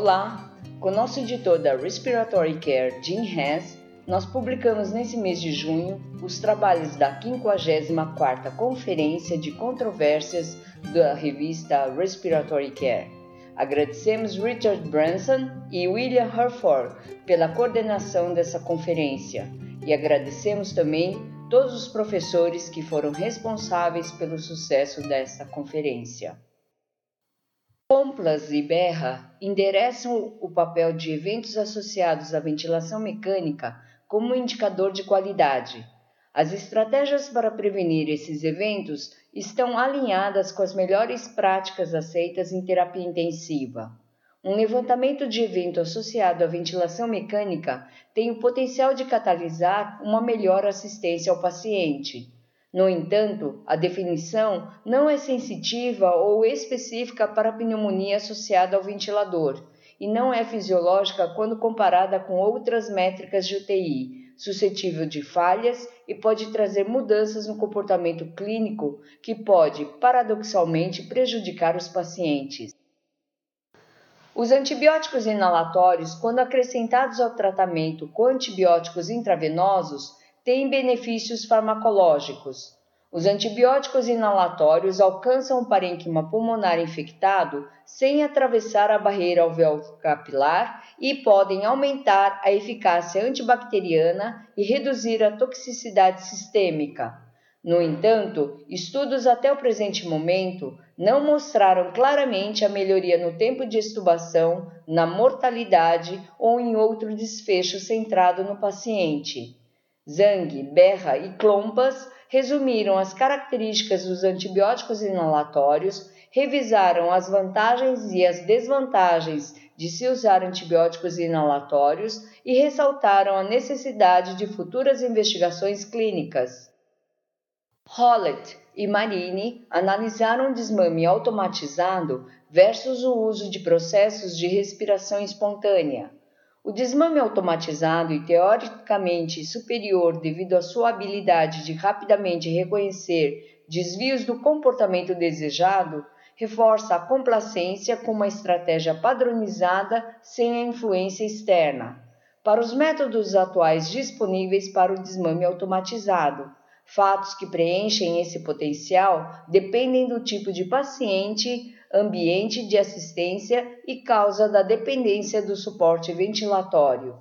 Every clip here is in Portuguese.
Olá! Com nosso editor da Respiratory Care, Jim Hess, nós publicamos nesse mês de junho os trabalhos da 54ª Conferência de Controvérsias da revista Respiratory Care. Agradecemos Richard Branson e William Herford pela coordenação dessa conferência e agradecemos também todos os professores que foram responsáveis pelo sucesso dessa conferência. Complas e Berra endereçam o papel de eventos associados à ventilação mecânica como indicador de qualidade. As estratégias para prevenir esses eventos estão alinhadas com as melhores práticas aceitas em terapia intensiva. Um levantamento de evento associado à ventilação mecânica tem o potencial de catalisar uma melhor assistência ao paciente. No entanto, a definição não é sensitiva ou específica para a pneumonia associada ao ventilador e não é fisiológica quando comparada com outras métricas de UTI, suscetível de falhas e pode trazer mudanças no comportamento clínico que pode, paradoxalmente, prejudicar os pacientes. Os antibióticos inalatórios, quando acrescentados ao tratamento com antibióticos intravenosos, têm benefícios farmacológicos. Os antibióticos inalatórios alcançam o parênquima pulmonar infectado sem atravessar a barreira alveolar capilar e podem aumentar a eficácia antibacteriana e reduzir a toxicidade sistêmica. No entanto, estudos até o presente momento não mostraram claramente a melhoria no tempo de extubação, na mortalidade ou em outro desfecho centrado no paciente. Zhang, Berra e Klompas resumiram as características dos antibióticos inalatórios, revisaram as vantagens e as desvantagens de se usar antibióticos inalatórios e ressaltaram a necessidade de futuras investigações clínicas. Hollett e Marini analisaram o desmame automatizado versus o uso de processos de respiração espontânea. O desmame automatizado e teoricamente superior devido à sua habilidade de rapidamente reconhecer desvios do comportamento desejado reforça a complacência com uma estratégia padronizada sem a influência externa. Para os métodos atuais disponíveis para o desmame automatizado, fatos que preenchem esse potencial dependem do tipo de paciente, ambiente de assistência e causa da dependência do suporte ventilatório.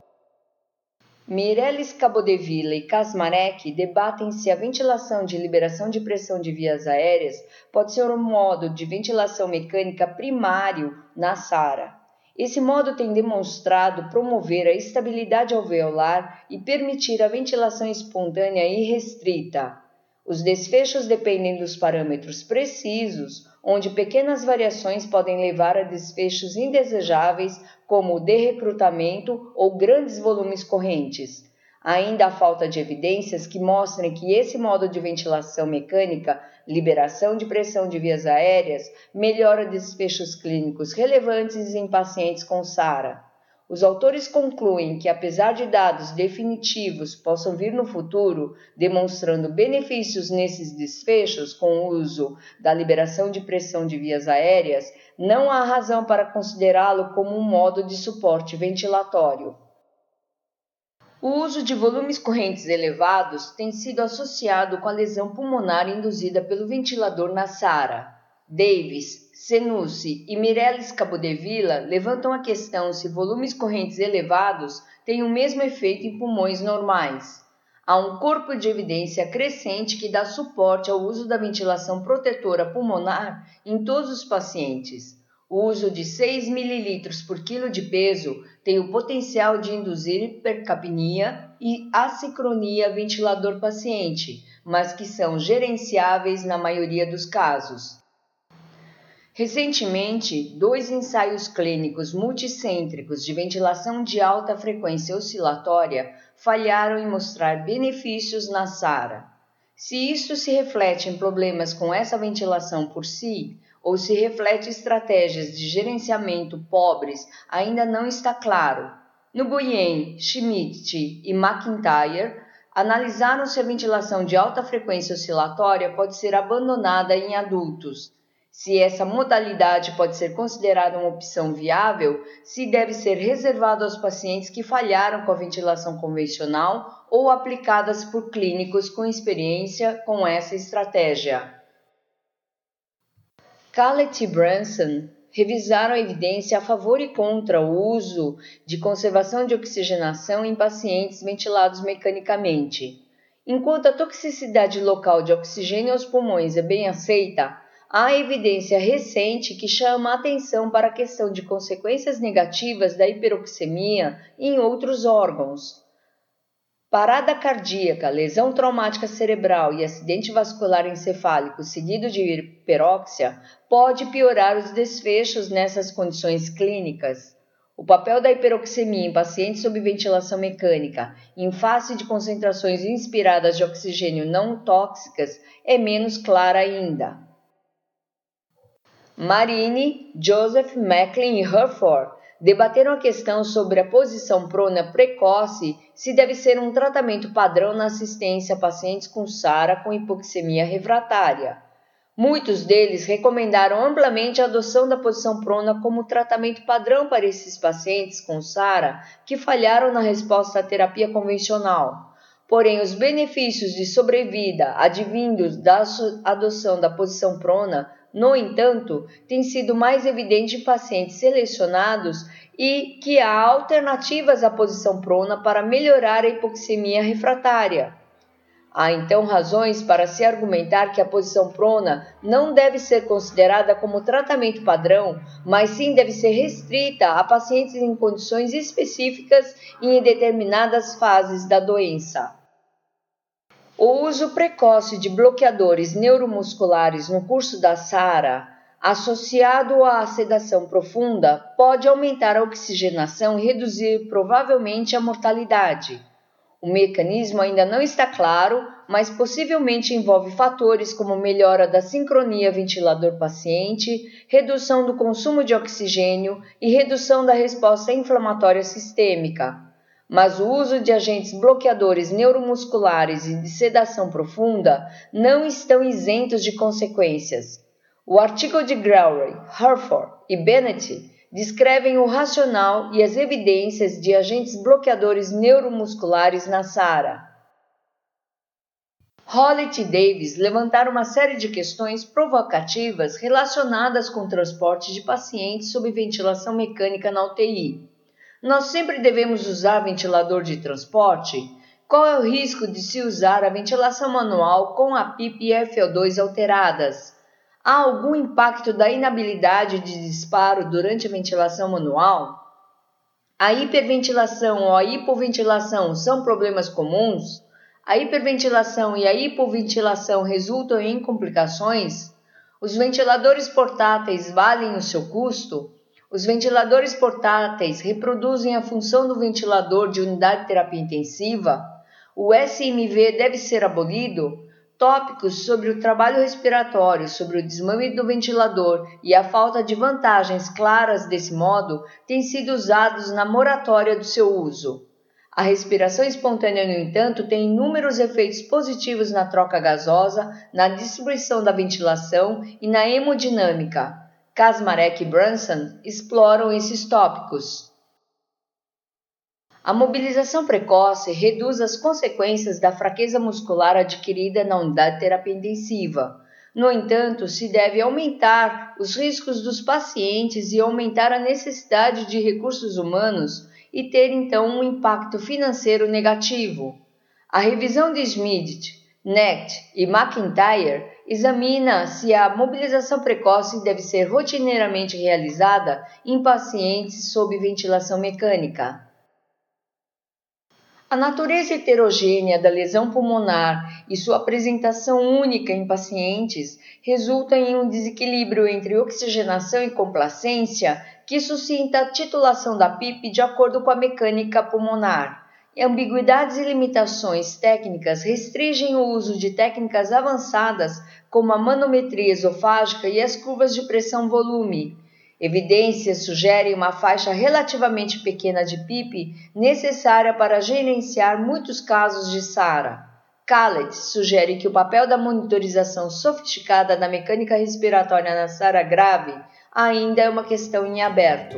Mireles Cabodevilla e Kasmarek debatem se a ventilação de liberação de pressão de vias aéreas pode ser um modo de ventilação mecânica primário na SARA. Esse modo tem demonstrado promover a estabilidade alveolar e permitir a ventilação espontânea e restrita. Os desfechos dependem dos parâmetros precisos, onde pequenas variações podem levar a desfechos indesejáveis, como o recrutamento ou grandes volumes correntes. Ainda há falta de evidências que mostrem que esse modo de ventilação mecânica, liberação de pressão de vias aéreas, melhora desfechos clínicos relevantes em pacientes com SARA. Os autores concluem que, apesar de dados definitivos possam vir no futuro demonstrando benefícios nesses desfechos com o uso da liberação de pressão de vias aéreas, não há razão para considerá-lo como um modo de suporte ventilatório. O uso de volumes correntes elevados tem sido associado com a lesão pulmonar induzida pelo ventilador na SARA. Davis, Senucci e Mireles Cabodevilla levantam a questão se volumes correntes elevados têm o mesmo efeito em pulmões normais. Há um corpo de evidência crescente que dá suporte ao uso da ventilação protetora pulmonar em todos os pacientes. O uso de 6 ml por quilo de peso tem o potencial de induzir hipercapnia e assincronia ventilador-paciente, mas que são gerenciáveis na maioria dos casos. Recentemente, dois ensaios clínicos multicêntricos de ventilação de alta frequência oscilatória falharam em mostrar benefícios na SARA. Se isso se reflete em problemas com essa ventilação por si, ou se reflete estratégias de gerenciamento pobres, ainda não está claro. No Nguyen, Schmidt e McIntyre analisaram se a ventilação de alta frequência oscilatória pode ser abandonada em adultos Se essa modalidade pode ser considerada uma opção viável, se deve ser reservado aos pacientes que falharam com a ventilação convencional ou aplicadas por clínicos com experiência com essa estratégia. Callet e Branson revisaram a evidência a favor e contra o uso de conservação de oxigenação em pacientes ventilados mecanicamente. Enquanto a toxicidade local de oxigênio aos pulmões é bem aceita, há evidência recente que chama a atenção para a questão de consequências negativas da hiperoxemia em outros órgãos. Parada cardíaca, lesão traumática cerebral e acidente vascular encefálico seguido de hiperóxia pode piorar os desfechos nessas condições clínicas. O papel da hiperoxemia em pacientes sob ventilação mecânica em face de concentrações inspiradas de oxigênio não tóxicas é menos clara ainda. Marine, Joseph, Macklin e Herford debateram a questão sobre a posição prona precoce se deve ser um tratamento padrão na assistência a pacientes com SARA com hipoxemia refratária. Muitos deles recomendaram amplamente a adoção da posição prona como tratamento padrão para esses pacientes com SARA que falharam na resposta à terapia convencional. Porém, os benefícios de sobrevida advindos da adoção da posição prona no entanto, tem sido mais evidente em pacientes selecionados e que há alternativas à posição prona para melhorar a hipoxemia refratária. Há então razões para se argumentar que a posição prona não deve ser considerada como tratamento padrão, mas sim deve ser restrita a pacientes em condições específicas e em determinadas fases da doença. O uso precoce de bloqueadores neuromusculares no curso da SARA, associado à sedação profunda, pode aumentar a oxigenação e reduzir provavelmente a mortalidade. O mecanismo ainda não está claro, mas possivelmente envolve fatores como melhora da sincronia ventilador-paciente, redução do consumo de oxigênio e redução da resposta inflamatória sistêmica mas o uso de agentes bloqueadores neuromusculares e de sedação profunda não estão isentos de consequências. O artigo de Growry, Herford e Bennett descrevem o racional e as evidências de agentes bloqueadores neuromusculares na SARA. Hollett e Davis levantaram uma série de questões provocativas relacionadas com o transporte de pacientes sob ventilação mecânica na UTI. Nós sempre devemos usar ventilador de transporte? Qual é o risco de se usar a ventilação manual com a PIP e FO2 alteradas? Há algum impacto da inabilidade de disparo durante a ventilação manual? A hiperventilação ou a hipoventilação são problemas comuns? A hiperventilação e a hipoventilação resultam em complicações? Os ventiladores portáteis valem o seu custo? Os ventiladores portáteis reproduzem a função do ventilador de unidade de terapia intensiva. O SMV deve ser abolido. Tópicos sobre o trabalho respiratório, sobre o desmame do ventilador e a falta de vantagens claras desse modo têm sido usados na moratória do seu uso. A respiração espontânea, no entanto, tem inúmeros efeitos positivos na troca gasosa, na distribuição da ventilação e na hemodinâmica. Kasmarek e Brunson exploram esses tópicos. A mobilização precoce reduz as consequências da fraqueza muscular adquirida na unidade de terapia intensiva. No entanto, se deve aumentar os riscos dos pacientes e aumentar a necessidade de recursos humanos e ter então um impacto financeiro negativo. A revisão de Schmidt, Necht e McIntyre examina se a mobilização precoce deve ser rotineiramente realizada em pacientes sob ventilação mecânica. A natureza heterogênea da lesão pulmonar e sua apresentação única em pacientes resulta em um desequilíbrio entre oxigenação e complacência que suscita a titulação da PIP de acordo com a mecânica pulmonar ambiguidades e limitações técnicas restringem o uso de técnicas avançadas como a manometria esofágica e as curvas de pressão-volume. Evidências sugerem uma faixa relativamente pequena de PIP necessária para gerenciar muitos casos de SARA. Khaled sugere que o papel da monitorização sofisticada da mecânica respiratória na SARA grave ainda é uma questão em aberto.